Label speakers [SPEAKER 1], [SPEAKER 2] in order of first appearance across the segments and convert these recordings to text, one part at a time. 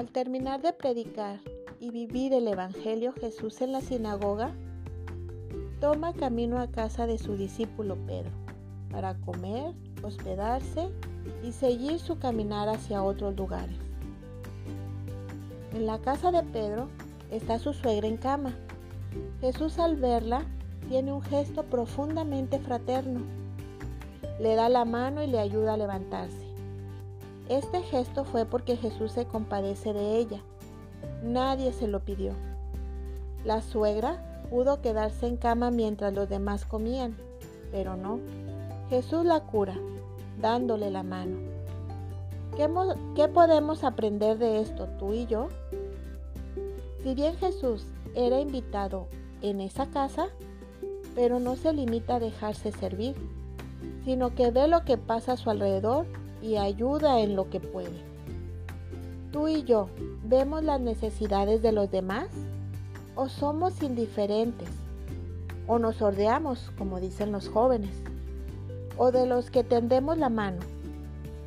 [SPEAKER 1] Al terminar de predicar y vivir el Evangelio Jesús en la sinagoga, toma camino a casa de su discípulo Pedro para comer, hospedarse y seguir su caminar hacia otros lugares. En la casa de Pedro está su suegra en cama. Jesús al verla tiene un gesto profundamente fraterno. Le da la mano y le ayuda a levantarse. Este gesto fue porque Jesús se compadece de ella. Nadie se lo pidió. La suegra pudo quedarse en cama mientras los demás comían, pero no. Jesús la cura, dándole la mano. ¿Qué, podemos aprender de esto tú y yo? Si bien Jesús era invitado en esa casa, pero no se limita a dejarse servir, sino que ve lo que pasa a su alrededor y ayuda en lo que puede. Tú y yo vemos las necesidades de los demás o somos indiferentes o nos sordeamos, como dicen los jóvenes, o de los que tendemos la mano,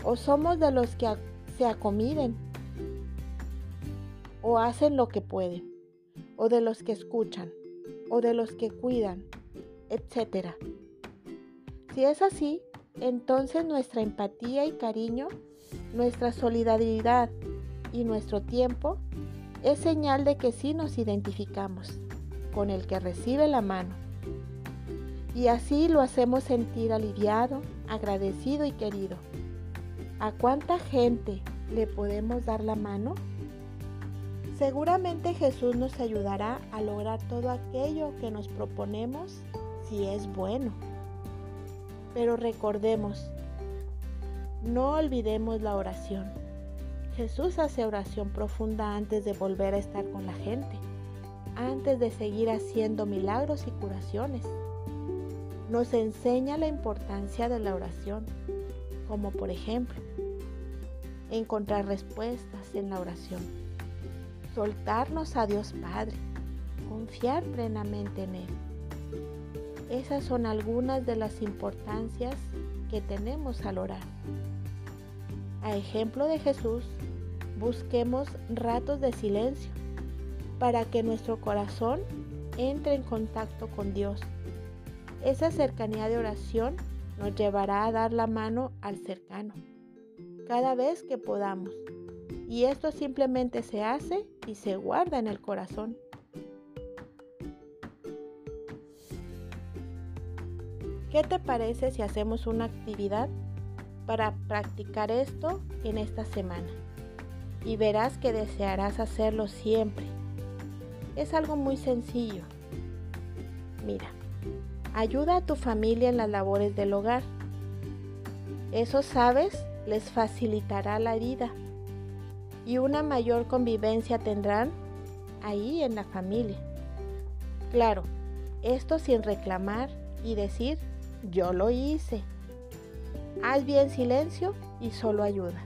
[SPEAKER 1] o somos de los que se acomiden o hacen lo que pueden, o de los que escuchan, o de los que cuidan, etc. Si es así, entonces nuestra empatía y cariño, nuestra solidaridad y nuestro tiempo es señal de que sí nos identificamos con el que recibe la mano. Y así lo hacemos sentir aliviado, agradecido y querido. ¿A cuánta gente le podemos dar la mano? Seguramente Jesús nos ayudará a lograr todo aquello que nos proponemos si es bueno. Pero recordemos, no olvidemos la oración. Jesús hace oración profunda antes de volver a estar con la gente, antes de seguir haciendo milagros y curaciones. Nos enseña la importancia de la oración, como por ejemplo, encontrar respuestas en la oración, soltarnos a Dios Padre, confiar plenamente en Él. Esas son algunas de las importancias que tenemos al orar. A ejemplo de Jesús, busquemos ratos de silencio para que nuestro corazón entre en contacto con Dios. Esa cercanía de oración nos llevará a dar la mano al cercano cada vez que podamos. Y esto simplemente se hace y se guarda en el corazón. ¿Qué te parece si hacemos una actividad para practicar esto en esta semana y verás que desearás hacerlo siempre. Es algo muy sencillo. Mira, ayuda a tu familia en las labores del hogar. Eso sabes, les facilitará la vida y una mayor convivencia tendrán ahí en la familia. Claro, esto sin reclamar y decir yo lo hice Haz bien silencio y solo ayuda.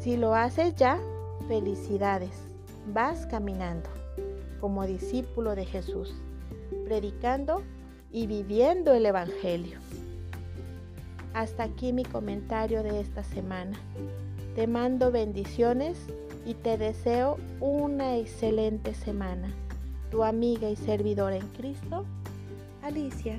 [SPEAKER 1] Si lo haces ya, felicidades. Vas caminando como discípulo de Jesús, predicando y viviendo el Evangelio. Hasta aquí mi comentario de esta semana. Te mando bendiciones y te deseo una excelente semana. Tu amiga y servidora en Cristo, Alicia.